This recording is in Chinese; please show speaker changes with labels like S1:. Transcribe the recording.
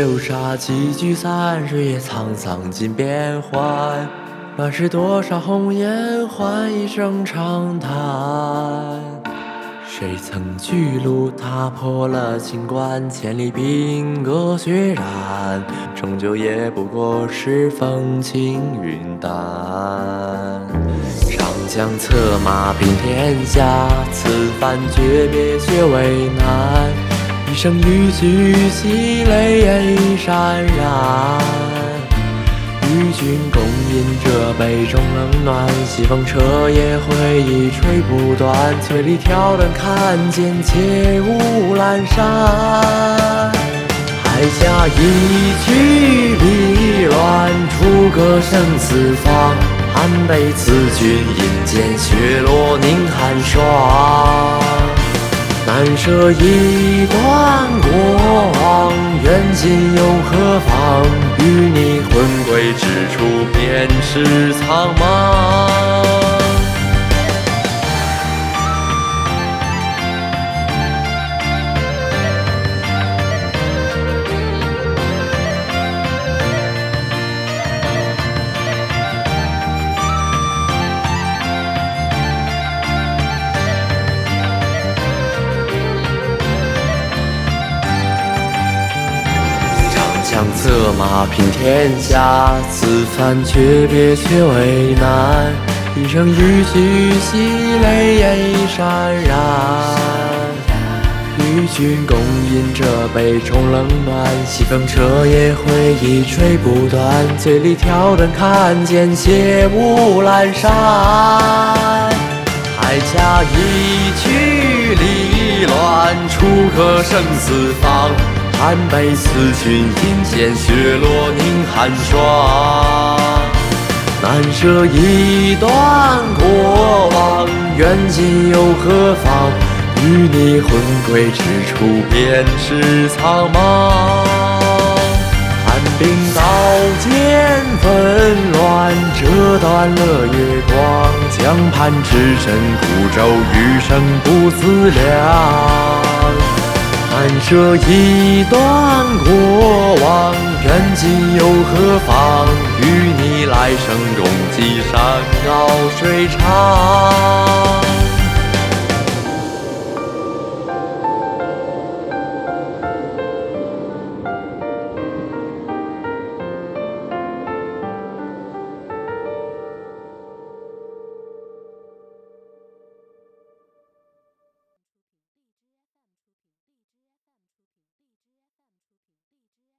S1: 流沙，几聚散，日月沧桑尽变幻。乱世多少红颜，换一声长叹。谁曾巨鹿踏破了秦关，千里兵戈血染，终究也不过是风轻云淡。长枪策马平天下，此番诀别却为难。一生与举兮，泪眼已潸然。与君共饮这杯中冷暖，西风彻夜回忆吹不断。醉里挑灯看剑，切勿阑珊。海下一曲离乱，楚歌声四方。寒悲辞君饮剑，雪落凝寒霜。难舍一段过往，缘尽又何妨？与你魂归之处，便是苍茫。将策马平天下，此番诀别却为难。一生与举兮，泪眼已潸然。与君共饮这杯中冷暖，西风彻夜回忆吹不断。醉里挑灯看剑，切勿阑珊。海下一曲离乱，楚歌生死方。寒悲思君饮剑，雪落凝寒霜。难舍一段过往，缘尽又何妨？与你魂归之处，便是苍茫。寒冰刀剑纷乱，折断了月光。江畔只身孤舟，余生不自量。难舍一段过往，缘尽又何妨？与你来生共寄山高水长。